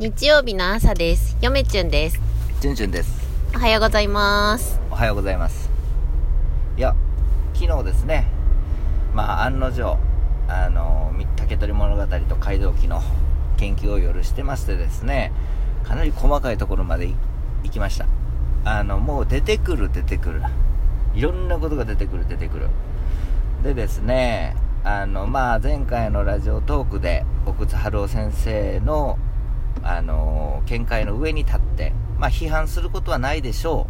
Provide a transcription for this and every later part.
日曜日の朝です。よめちゅんです。じゅんじゅんですおはようございます。おはようございますいや昨日ですねまあ案の定あのみ竹取物語と街道記の研究を夜してましてですねかなり細かいところまでい行きましたあのもう出てくる出てくるいろんなことが出てくる出てくるでですねあのまあ前回のラジオトークで奥津春夫先生のあの見解の上に立ってまあ批判することはないでしょ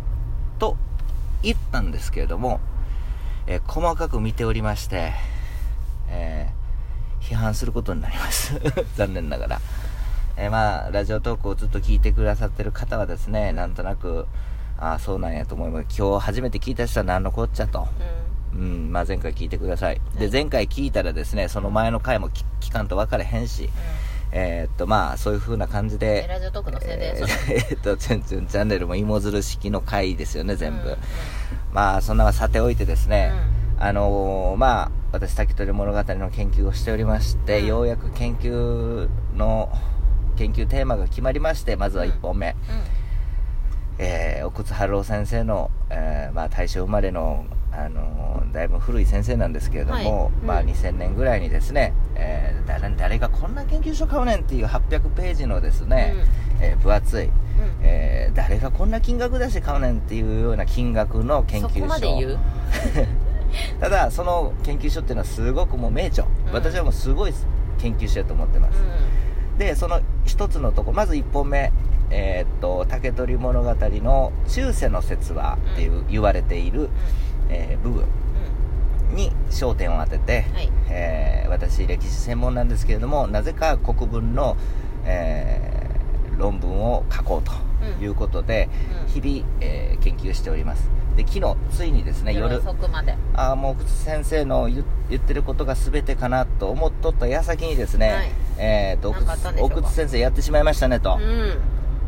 うと言ったんですけれども、えー細かく見ておりまして、えー批判することになります。残念ながら、えーまあラジオトークをずっと聞いてくださってる方はですねなんとなくああそうなんやと思います。今日初めて聞いた人は何のこっちゃと、うん。まあ、前回聞いてください。で前回聞いたらですねその前の回も聞聞かんと分かれへんし、えーっとまあそういう風な感じでラジオトークの宣伝えー えーっと、チュンチュンチャンネルも芋づる式の回ですよね、全部。うんまあ、そんなはさておいてですね、あのーまあ、私、竹取物語の研究をしておりまして、うん。ようやく研究の、研究テーマが決まりまして、まずは1本目。えー、奥津春夫先生の、えーまあ、大正生まれの、あのーだいぶ古い先生なんですけれども、はい。うん。まあ、2000年ぐらいにですね、えー誰誰がこんな研究所買うねんっていう800ページのですね、えー分厚い、うん。えー誰がこんな金額出して買うねんっていうような金額の研究所そこまで言う？ただその研究所っていうのはすごくもう名著、うん。私はもうすごい研究所やと思ってます、でその一つのとこまず1本目えーっと竹取物語の中世の説話っていう、言われている、えー部分に焦点を当てて、はい。えー私歴史専門なんですけれどもなぜか国文の、えー論文を書こうということで、うん。日々、えー研究しております。で昨日ついにですね夜遅くまで。ああもう先生の言言ってることが全てかなと思っとった矢先にですね、はい。えー、奥津先生やってしまいましたねと、うん。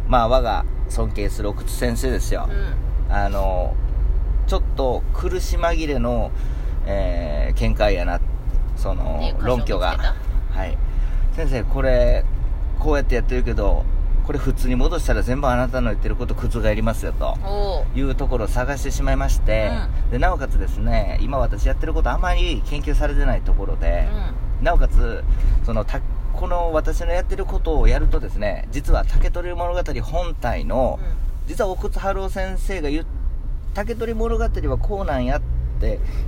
まあ我が尊敬する奥津先生ですよ、うん。あのちょっと苦し紛れの、えー見解やなその論拠がはい先生これこうやってやってるけどこれ普通に戻した。ら全部あなた。の言ってること覆りますよというところを探してしまいまして、でなおかつですね今私やってることあまり研究されてないところで、なおかつそのた。この私のやってることをやるとですね実は竹取物語本体の、実は奥津春夫先生が言う竹取物語はこうなんやって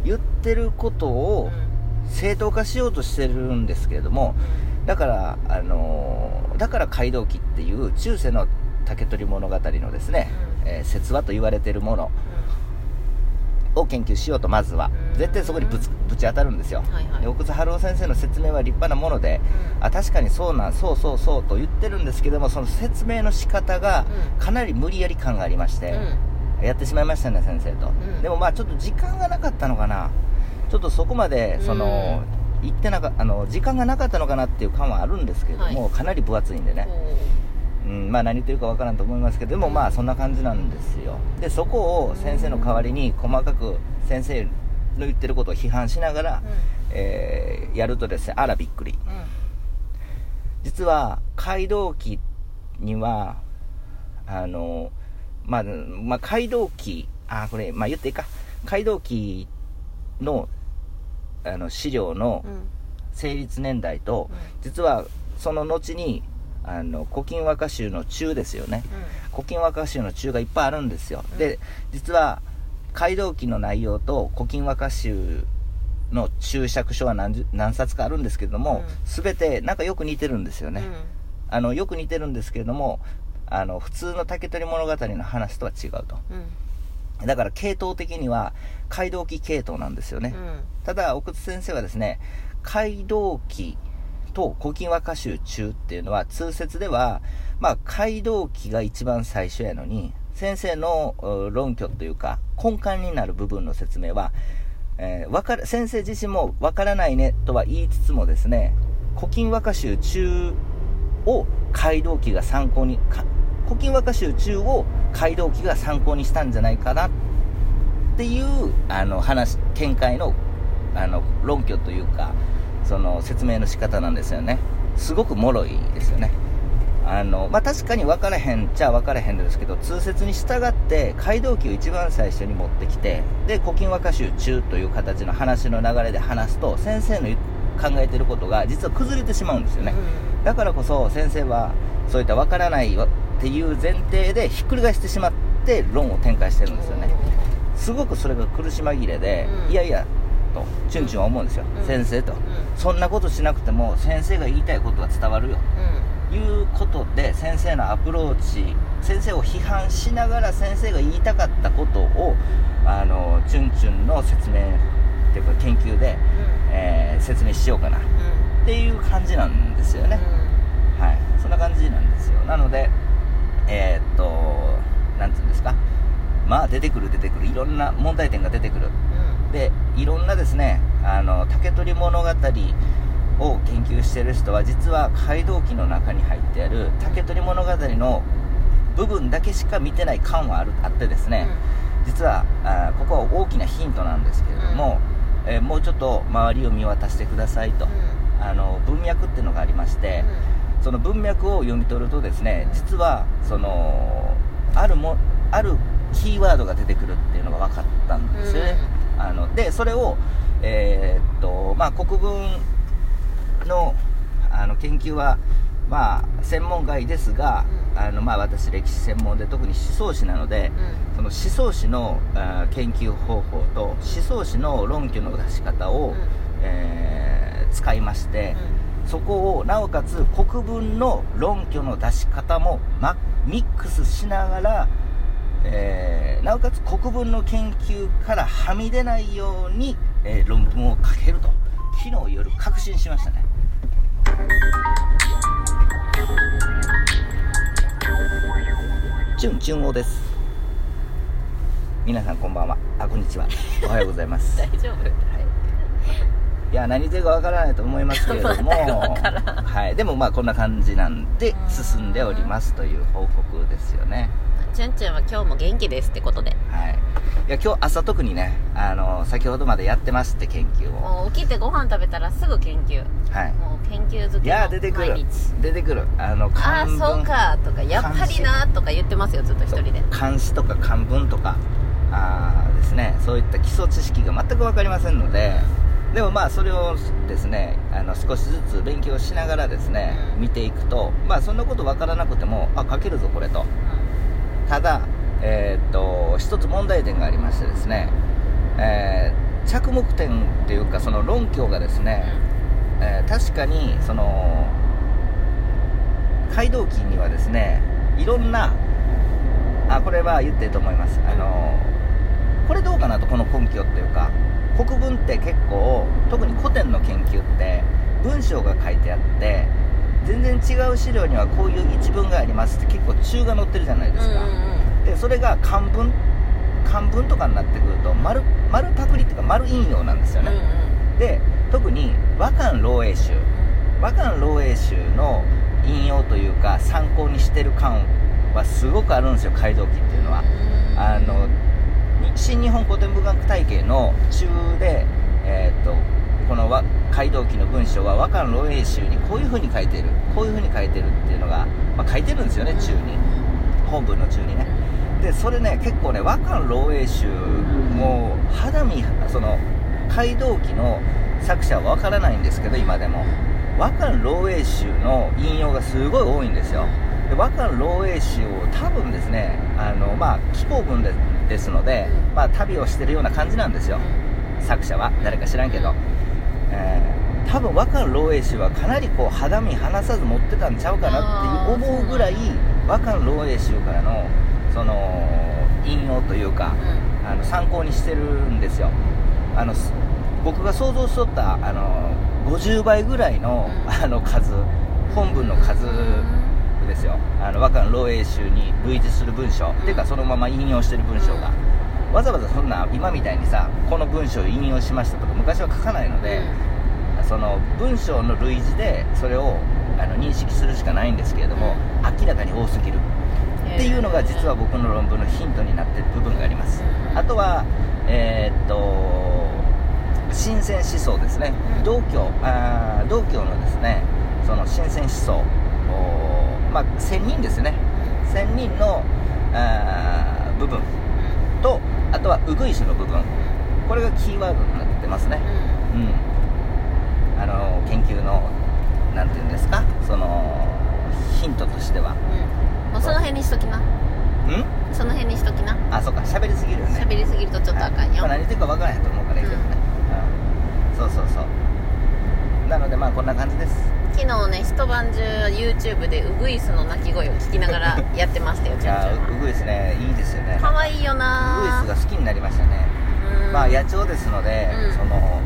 言ってることを正当化しようとしてるんですけれどもだからあのーだから街道記っていう中世の竹取物語のですね、うん。えー説話と言われてるものを研究しようとまずはうん。絶対そこにぶつぶち当たるんですよ、はいはい。で奥津春夫先生の説明は立派なもので、あ確かにそうなんそうそうそうと言ってるんですけどもその説明の仕方がうん。かなり無理やり感がありまして、やってしまいましたね先生と、ん。でもまあちょっと時間がなかったのかな。ちょっとそこまでその、言ってなかあの時間がなかったのかなっていう感はあるんですけれども、はかなり分厚いんでね、うん、まあ何言ってるかわからんと思いますけどでもまあそんな感じなんですよ。でそこを先生の代わりに細かく先生の言ってることを批判しながら、えーやるとですねあらびっくり。実は街道記にはあのまあ、まあ、街道記あこれまあ言っていいか。街道記のあの資料の成立年代と、実はその後にあの古今和歌集の中ですよね。古今和歌集の中がいっぱいあるんですよ、で実は街道記の内容と古今和歌集の注釈書は何十何冊かあるんですけれども、う全てなんかよく似てるんですよね、あのよく似てるんですけれどもあの普通の竹取物語の話とは違うと。だから系統的には街道記系統なんですよね、ただ奥津先生はですね街道記と古今和歌集中っていうのは通説では、まあ、街道記が一番最初やのに先生のう論拠というか根幹になる部分の説明は、えーわかる先生自身もわからないねとは言いつつもですね古今和歌集中を街道記が参考にか古今和歌集中を街道記が参考にしたんじゃないかなっていうあの話見解のあの論拠というかその説明の仕方なんですよね。すごく脆いですよね。ああの、まあ、確かに分からへんっちゃ分からへんですけど、通説に従って街道記を一番最初に持ってきて、で、古今和歌集中という形の話の流れで話すと、先生の考えてることが実は崩れてしまうんですよね。だからこそ先生は、そういった分からないっていう前提でひっくり返してしまって論を展開してるんですよね。すごくそれが苦し紛れで、うん。いやいや、と、チュンチュンは思うんですよ。うん。先生と。うん。そんなことしなくても先生が言いたいことが伝わるよ。いうことで先生のアプローチ先生を批判しながら先生が言いたかったことをあのチュンチュンの説明っていうか研究で、えー説明しようかな。っていう感じなんですよね、はい。そんな感じなんですよ。なのでえーっとなんていうんですか。まあ出てくる出てくる。いろんな問題点が出てくる。でいろんなですねあの竹取物語を研究している人は実は街道記の中に入ってある竹取物語の部分だけしか見てない感はあるあってですね、実はあーここは大きなヒントなんですけれども、えーもうちょっと周りを見渡してくださいと、あの文脈っていうのがありまして、その文脈を読み取るとですね実はそのあるもあるキーワードが出てくるっていうのが分かったんですよね、あのでそれをえーっとまあ国文のあの研究はまあ専門外ですが、うん。あのまあ私歴史専門で特に思想史なので、その思想史の研究方法と思想史の論拠の出し方を、えー使いまして、そこをなおかつ国文の論拠の出し方も、ま、ミックスしながら、えーなおかつ国文の研究からはみ出ないように、えー論文を書けると。昨日夜確信しましたね。チュンチュンオです。皆さんこんばんは。あこんにちは。おはようございます。大丈夫。はい。や何言ってるかわからないと思いますけれども。はい、でもまあこんな感じなんで進んでおりますという報告ですよね。チュンチュンは今日も元気ですってことで。はい。いや今日朝特にねあの先ほどまでやってまして研究を。もう起きてご飯食べたらすぐ研究。はい。もう研究好きいや出てくる。出てくる。あのああそうかとかやっぱりなとか言ってますよずっと一人で。漢詩とか漢文とか。あーですね。そういった基礎知識が全く分かりませんのででもまあそれをですねあの少しずつ勉強しながらですね、うん。見ていくとまあそんなこと分からなくてもあ書けるぞこれと。ただえーっと一つ問題点がありましてですね、えー着目点っていうかその論拠がですね、えー確かにその街道記にはですねいろんなあこれは言ってると思います。あのこれどうかなとこの根拠っていうか国文って結構特に古典の研究って文章が書いてあって全然違う資料にはこういう一文がありますって結構中が載ってるじゃないですか、でそれが漢文漢文とかになってくると丸丸パクリっていうか丸引用なんですよね、で特に和漢漏洩集。和漢漏洩集の引用というか参考にしてる感はすごくあるんですよ街道記っていうのは。あのに新日本古典文学体系の中で、えーっとこの街道記の文章は和漢漏洩集にこういう風に書いてる。こういう風に書いてるっていうのが、まあ、書いてるんですよね中に。本文の中にね。でそれね結構ね和漢漏洩集も肌身その街道記の作者はわからないんですけど今でも。和漢漏洩集の引用がすごい多いんですよ。で和漢漏洩集を多分ですねあのまあ紀行文でですので、まあ、旅をしてるような感じなんですよ。作者は。誰か知らんけど、えー多分和漢漏洩集はかなりこう肌身離さず持ってたんちゃうかなっていう思うぐらい和漢漏洩集からのその引用というかあの参考にしてるんですよ。あのす僕が想像しとったあの50倍ぐらいのうん。あの数本文の数ですよ。あの和漢漏洩集に類似する文章、ん。っていうかそのまま引用してる文章が、わざわざそんな今みたいにさこの文章を引用しましたとか昔は書かないので、その文章の類似でそれをあの認識するしかないんですけれども、明らかに多すぎる。っていうのが実は僕の論文のヒントになってる部分があります。あとはえーっと新鮮思想ですね。うん。道教あー道教のですねその新鮮思想まあ仙人ですね。仙人の部分。とあとはウグイスの部分。これがキーワードになってますね。うん。うん。あの研究のなんていうんですか？そのヒントとしては。うん。もうその辺にしときな。うん？その辺にしときな。あそうか。喋りすぎるよね。喋りすぎるとちょっとあかんよ、まあ、何言ってるか分からへんと思うからいいけどね、うん。そうそうそう。なのでまあこんな感じです昨日ね一晩中 YouTube でウグイスの鳴き声を聞きながら やってましたよいちゃんちゃんやウグイスねいいですよね。かわいいよウグイなスが好きになりましたね、うん。まあ野鳥ですので、うん。その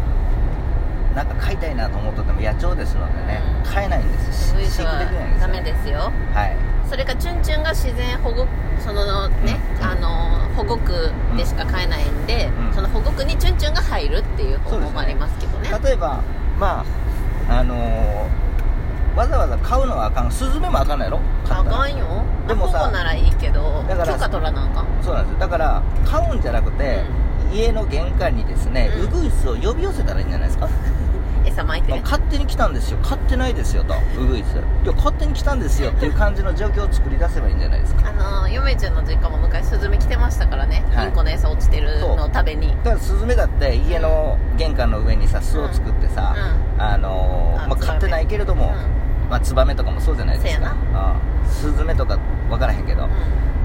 なんか飼いたいなと思ってても野鳥ですのでね、うん。飼えないんです。飼育できないんですよ。はダメです。よはい。それかチュンチュンが自然保護そのね、うん。あの保護区でしか飼えないんで、うん。その保護区にチュンチュンが入るっていう方法もありますけどね。例えばまああのーわざわざ飼うのはあかん。スズメもあかんのやろ？飼あかんよ。でもさ保護ならいいけどだから許可取らなあかん。そうなんですよ。だから飼うんじゃなくて、家の玄関にですね、うん。ウグイスを呼び寄せたらいいんじゃないですか、餌巻いてねまあ勝手に来たんですよ。飼ってないですよと。ウグイス。いや勝手に来たんですよっていう感じの状況を作り出せばいいんじゃないですか。あの嫁ちゃんの実家も昔スズメ来てましたからね、はい。インコの餌落ちてるのを食べに。だからスズメだって家の玄関の上にさ巣を作ってさ、あのーまあ、あツバメ。飼ってないけれども、まあ、ツバメとかもそうじゃないですか。せやああスズメとか分からへんけど、う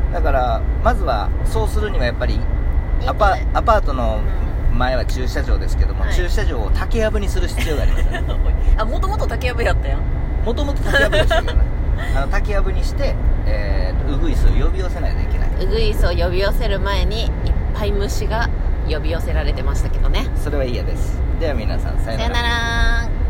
ん。だからまずはそうするにはやっぱりアパアパートの前は駐車場ですけども、はい。駐車場を竹やぶにする必要があります。よねあもともと竹やぶやったやんもともと竹やぶでしたけどねあの竹やぶにして、えーとウグイスを呼び寄せないといけない。ウグイスを呼び寄せる前にいっぱい虫が呼び寄せられてましたけどね。それは嫌です。では皆さんさよさよなら